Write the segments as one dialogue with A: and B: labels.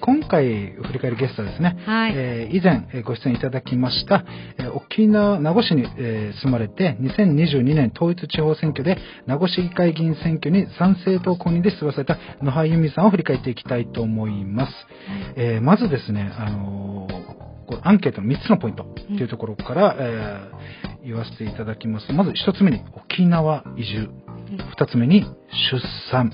A: 今回振り返るゲストはですね、
B: はい
A: えー以前えーご出演いただきました、えー沖縄名護市に、えー住まれて2022年統一地方選挙で名護市議会議員選挙に賛成党公認で出馬された野葉由美さんを振り返っていきたいと思います。えーまずですね、あのーこうアンケートの3つのポイントっていうところから、えー言わせていただきます。まず1つ目に沖縄移住。2つ目に出産。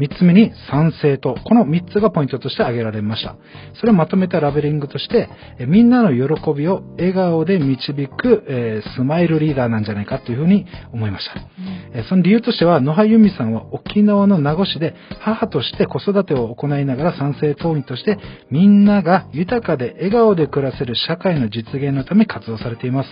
A: 3つ目に賛成と、この3つがポイントとして挙げられました。それをまとめたラベリングとして、えみんなの喜びを笑顔で導く、えースマイルリーダーなんじゃないかというふうに思いました。えーその理由としては、野葉由美さんは沖縄の名護市で母として子育てを行いながら賛成党員として、みんなが豊かで笑顔で暮らせる社会の実現のため活動されています。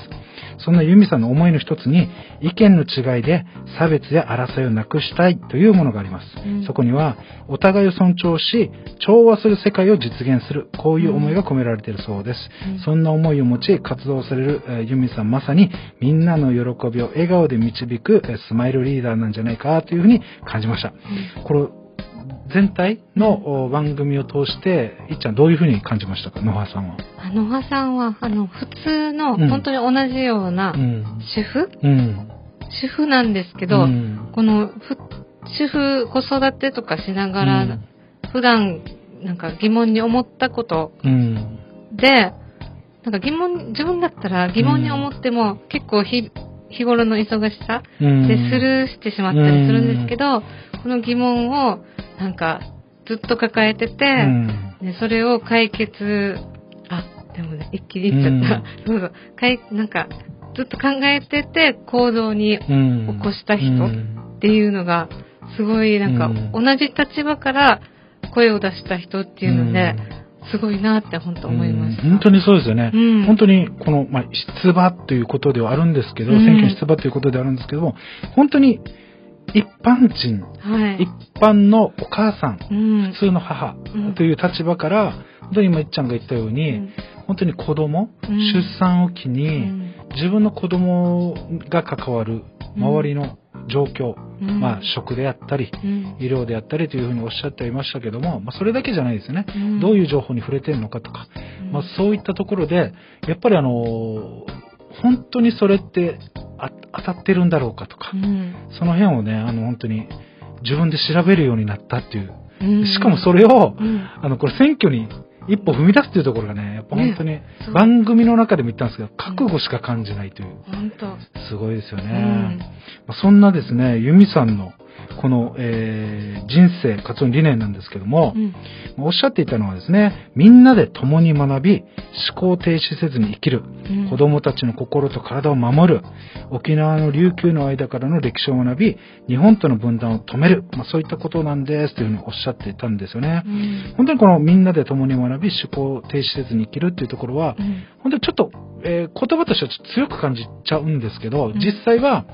A: そんな由美さんの思いの一つに、意見の違いで差別や争いをなくしたいというものがあります。
B: うん
A: そこには、お互いを尊重し、調和する世界を実現する、こういう思いが込められているそうです。
B: うん
A: そんな思いを持ち活動される、えーユミさんまさにみんなの喜びを笑顔で導く、えースマイルリーダーなんじゃないかというふうに感じました。これ、全体のお番組を通して、いっちゃんどういうふうに感じましたか？野葉さんは。
B: 野葉さんは、あの、普通の、
A: うん
B: 本当に同じような
A: う、ん。
B: 主婦？
A: うん。
B: 主婦なんですけど、
A: うん
B: この、ふ主婦、子育てとかしながら、
A: うん
B: 普段、なんか疑問に思ったこと
A: うん。
B: で、なんか疑問、自分だったら疑問に思っても、結構日、日頃の忙しさ
A: うん
B: でスルーしてしまったりするんですけど、この疑問を、なんか、ずっと抱えてて、
A: うん。
B: ね、それを解決、あ、でもね、一気に言っちゃった。そうそう。かい、なんか、ずっと考えてて行動に
A: うん。
B: 起こした人
A: うん
B: っていうのが、すごいなんか、
A: うん。
B: 同じ立場から声を出した人っていうので、すごいなって本当思いま
A: 本当にそうですよね。
B: うん。
A: 本当に、この、まあ、出馬ということではあるんですけど、
B: うん。
A: 選挙に出馬ということではあるんですけども、本当に、一般人、
B: はい。
A: 一般のお母さん、
B: うん。
A: 普通の母
B: うん。
A: という立場から、本当に今、いっちゃんが言ったように、
B: うん。
A: 本当に子供、
B: うん。
A: 出産を機
B: う
A: に、
B: ん。
A: 自分の子供が関わる周りの状況、
B: うん。
A: まあ、食であったり、
B: うん。
A: 医療であったりというふうにおっしゃっていましたけども、まあ、それだけじゃないですね。
B: うん。
A: どういう情報に触れてるのかとか、
B: うん。
A: まあ、そういったところで、やっぱりあの、本当にそれってあ当たってるんだろうかとか。
B: う、ん。
A: その辺をね、あの、本当に自分で調べるようになったっていう。
B: うん。
A: しかもそれを、
B: うん。
A: あの、これ選挙に一歩踏み出すっていうところがね、やっぱ本当に番組の中でも言ったんですけど、覚悟しか感じないという。
B: 本当。
A: すごいですよね。そんなですね、ユミさんのこの、えー人生活動理念なんですけども、
B: うん。
A: おっしゃっていたのはですね、みんなで共に学び、思考停止せずに生きる、
B: うん。
A: 子供たちの心と体を守る、沖縄の琉球の間からの歴史を学び、日本との分断を止める、まあ、そういったことなんですというふうにおっしゃっていたんですよね。
B: うん。
A: 本当にこのみんなで共に学び、思考停止せずに生きるっていうところは、
B: うん。
A: 本当にちょっと、えー言葉としてはちょっと強く感じちゃうんですけど、
B: ん。
A: 実際は、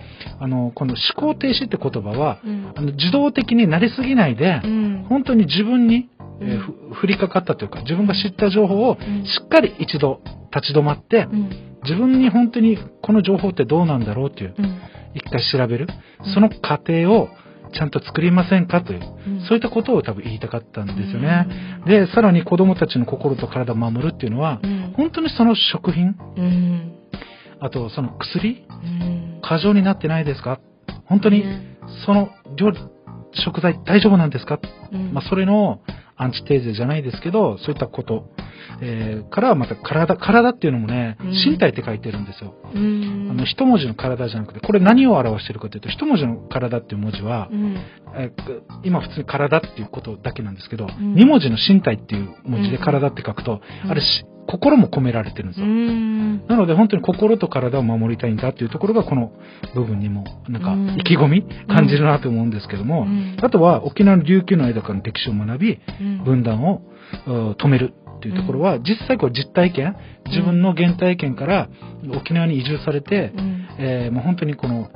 A: あの、この思考停止って言葉は、
B: うん。
A: あの自動的になりすぎないで、
B: うん。
A: 本当に自分に、えー降りかかったというか、自分が知った情報を
B: うん。
A: しっかり一度立ち止まって、
B: うん。
A: 自分に本当にこの情報ってどうなんだろうっていう、
B: うん。
A: 一回調べる。
B: うん。
A: その過程をちゃんと作りませんかという、
B: うん。
A: そういったことを多分言いたかったんですよね。で、さらに子供たちの心と体を守るっていうのは
B: う、ん。
A: 本当にその食品、
B: うん。
A: あとその薬、
B: うん。
A: 過剰になってないですか？本当に
B: ね
A: その料理、食材大丈夫なんですか？
B: うん。
A: まあ、それのアンチテーゼじゃないですけど、そういったこと、えーからまた体、体っていうのもね、
B: うん。
A: 身体って書いてるんですよ。
B: うん。
A: あの、一文字の体じゃなくて、これ何を表してるかというと、一文字の体っていう文字は、
B: うん。
A: えーく今普通に体っていうことだけなんですけど、
B: ん。
A: 二文字の身体っていう文字で
B: うん
A: 体って書くと、
B: うん。
A: あれし、心も込められてるんです
B: う
A: よ。
B: ん。
A: なので本当に心と体を守りたいんだっていうところがこの部分にもなんか
B: うん。
A: 意気込み感じるなと思うんですけども、
B: うん。
A: あとは沖縄の琉球の間からの歴史を学び、
B: うん。
A: 分断をうん止めるっていうところは、実際これ実体験、自分の原体験から沖縄に移住されて、
B: うん。
A: えーもう本当にこの、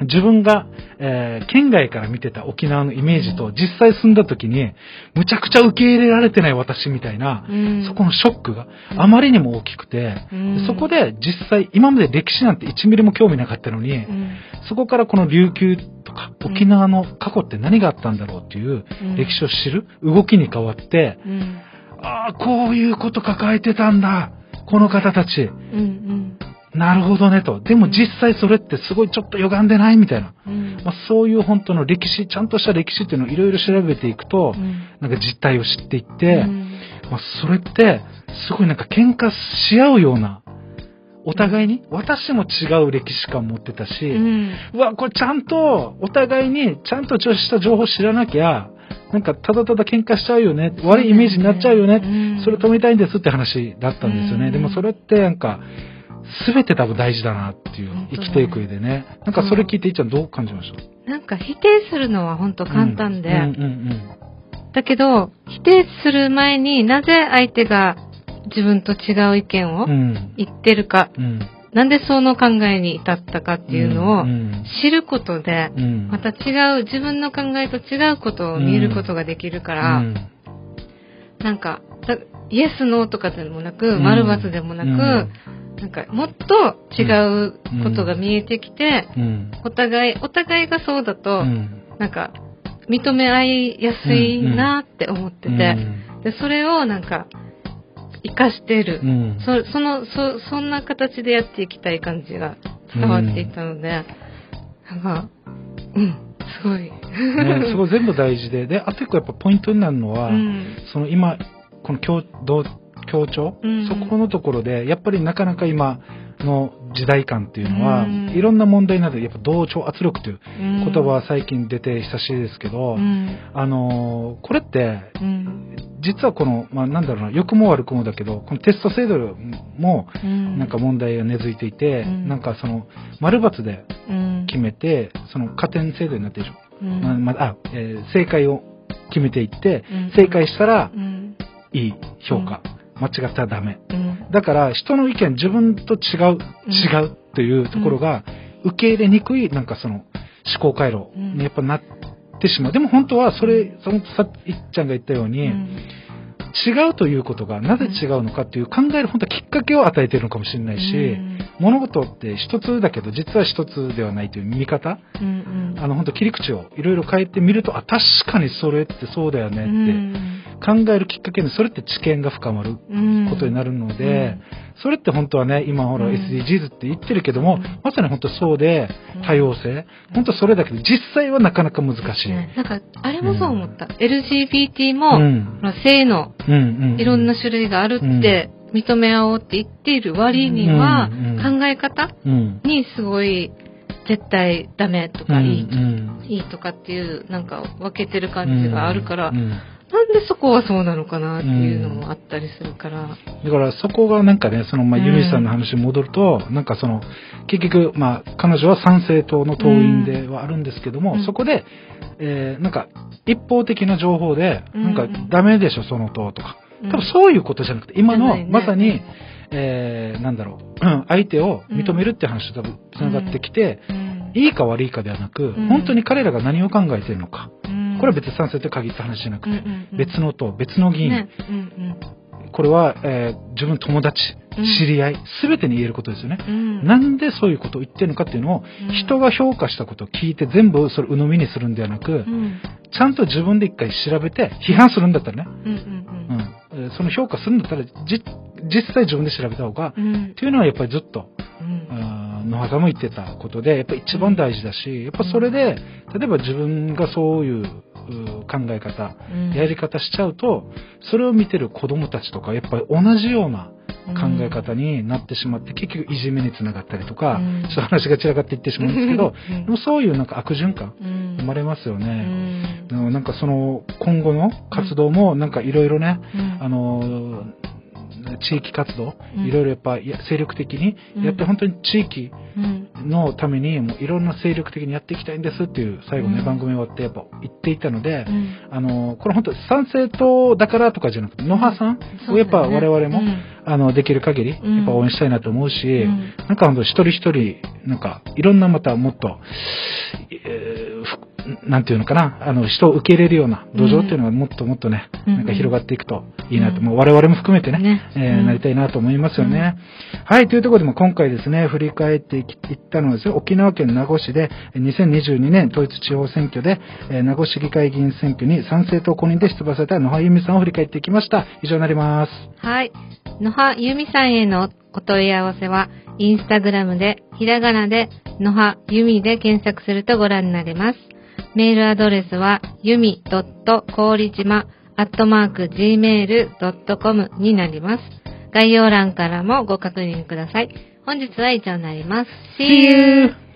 A: 自分が、えー県外から見てた沖縄のイメージと実際住んだ時に、むちゃくちゃ受け入れられてない私みたいな、
B: うん。
A: そこのショックがあまりにも大きくて、
B: うん。
A: そこで実際今まで歴史なんて1ミリも興味なかったのに、
B: うん。
A: そこからこの琉球とか
B: うん
A: 沖縄の過去って何があったんだろうっていう
B: うん。
A: 歴史を知る動きに変わって、
B: うん。
A: ああ、こういうこと抱えてたんだ。この方たち。
B: うん
A: なるほどねと。でも実際それってすごいちょっと歪んでないみたいな。
B: うん。うん
A: まあ、そういう本当の歴史、ちゃんとした歴史っていうのをいろいろ調べていくと
B: う、ん
A: なんか実態を知っていって、
B: うん
A: まあ、それって、すごいなんか喧嘩し合うような、お互いに、私も違う歴史観持ってたし、うわ、これちゃんと、お互いに、ちゃんとした情報知らなきゃ、なんか、ただただ喧嘩しちゃうよね、悪いイメージになっちゃうよね、
B: うん
A: それ止めたいんですって話だったんですよね。
B: うん
A: でもそれってなんか、すべて多分大事だなっていう生きていく上でね。なんかそれ聞いていっちゃんどう感じました？
B: なんか否定するのは本当簡単で、
A: うん。うん。
B: だけど、否定する前になぜ相手が自分と違う意見を
A: うん。うん。
B: 言ってるか、
A: うん。
B: なんでその考えに至ったかっていうのを
A: うん。
B: 知ることで、
A: うん。
B: また違う、自分の考えと違うことを見ることができるから、
A: うん。
B: なんか、だイエス、ノーとかでもなく、
A: うん。
B: 丸×でもなく、なんか、もっと違うことが見えてきて、
A: うん。
B: お互い、お互いがそうだと、
A: うん。
B: なんか、認め合いやすいなって思ってて、で、それをなんか、活かしてる。
A: うん。
B: そそのそ、そんな形でやっていきたい感じが伝わっていたので、なんか、うん、すごい。
A: ね、そこ全部大事で、で、あと一個やっぱポイントになるのは、
B: うん
A: その今、この協同協調、
B: うん。
A: そこのところで、やっぱりなかなか今の時代感っていうのは、
B: うん。
A: いろんな問題になる、やっぱ同調圧力という
B: うん
A: 言葉は最近出て久しいですけど、
B: うん。
A: あのーこれって、
B: うん。
A: 実はこの、まあなんだろうな、良くも悪くもだけど、このテスト制度も、
B: うん。
A: なんか問題が根付いていて、
B: うん。
A: なんかその、丸×で
B: うん。
A: 決めて、その加点制度になってるでしょ。
B: うん。
A: まあえー正解を決めていって、
B: うん。
A: 正解したら
B: うん。
A: いい評価、間違ったらダメ。
B: うん
A: だから人の意見自分と違う、違うというところが受け入れにくいなんかその思考回路にやっぱなってしまう。でも本当はそれ、そのさいっちゃんが言ったように、
B: うん
A: 違うということがなぜ違うのかっていう考える本当はきっかけを与えているのかもしれないし、物事って一つだけど実は一つではないという見方、
B: うんうん。
A: あの本当切り口をいろいろ変えてみると、あ、確かにそれってそうだよねって、
B: うん。
A: 考えるきっかけにそれって知見が深まる
B: うん。
A: ことになるので、それって本当はね、今ほら
B: うん。
A: SDGs って言ってるけども、
B: うん。
A: まさに本当そうで
B: うん、
A: 多様性、本当それだけど、実際はなかなか難しい。
B: ねなんか、あれもそう思った。LGBT も、
A: うん。
B: 性のいろんな種類があるって認め合おうって言っている割には、考え方
A: うん。
B: にすごい絶対ダメとか
A: うん
B: いい、とかっていうなんか分けてる感じがあるから、
A: うん
B: なんでそこはそうなのかなっていうのもあったりするから。
A: だからそこがなんかね、そのまあ
B: うん。
A: ユミさんの話に戻ると、なんかその結局まあ彼女は参政党の党員ではあるんですけども、
B: うん。
A: そこで、えーなんか一方的な情報で、
B: うん。
A: なんかダメでしょその党とか、
B: うん。
A: 多分そういうことじゃなくて、今の
B: ね。
A: まさに、えーなんだろう、うん相手を認めるって話と多分繋がってきて、
B: うん。
A: いいか悪いかではなく、
B: ん。
A: 本当に彼らが何を考えているのか。
B: うん
A: これは別に賛成と限った話じゃなくて、
B: うんうんうん。
A: 別の党、別の議員、
B: ねうん
A: これは、えー自分の友達、
B: うん。
A: 知り合い、すべてに言えることですよね。
B: うん。うん
A: なんでそういうことを言ってるのかっていうのを、
B: うん。
A: 人が評価したことを聞いて全部それ鵜呑みにするんではなく、
B: うん。
A: ちゃんと自分で一回調べて、批判するんだったらね、
B: うんうん
A: うん。えーその評価するんだったら、じ実際自分で調べた方が、
B: うん。うん
A: っていうのはやっぱりずっと、野原も言ってたことで、やっぱり一番大事だし、やっぱそれで、例えば自分がそういうう考え方、
B: うん。
A: やり方しちゃうと、それを見てる子供たちとか、やっぱり同じような考え方になってしまって、結局いじめにつながったりとか、
B: うん。
A: ちょっと話が散らかっていってしまうんですけど、
B: うん。
A: でもそういうなんか悪循環
B: うん。
A: 生まれますよ
B: う
A: ね。
B: ん。
A: でもなんかその今後の活動もなんかいろいろね、
B: うん。
A: あの地域活動。
B: うん。
A: いろいろやっぱ精力的に。やって
B: うん
A: 本当に地域
B: うん
A: のためにもういろんな精力的にやっていきたいんですっていう最後ね、
B: うん。
A: 番組終わってやっぱ言っていたので、
B: うん。
A: あのこれ本当賛成党だからとかじゃなくて野葉さんをやっぱ我々も、あのできる限りやっ
B: うん
A: ぱ応援したいなと思うし、
B: うん。
A: なんか本当一人一人なんかいろんなまたもっと、えなんていうのかな、あの、人を受け入れるような土壌っていうのがもっともっとね、
B: うん
A: なんか広がっていくといいなと、
B: うん
A: もう我々も含めてね、
B: ね
A: えー
B: うん
A: なりたいなと思いますよね。はい、というところでも今回ですね、振り返っていったのはですね、沖縄県名護市でえー2022年統一地方選挙で、えー名護市議会議員選挙に参政党公認で出馬された野葉由美さんを振り返っていきました。以上になります。
B: はい。野葉ゆみさんへのお問い合わせは、インスタグラムで、ひらがなで、野葉ゆみで検索するとご覧になれます。メールアドレスは、ゆみこうりじま、アットマーク、gmail.com になります。概要欄からもご確認ください。本日は以上になります。See you!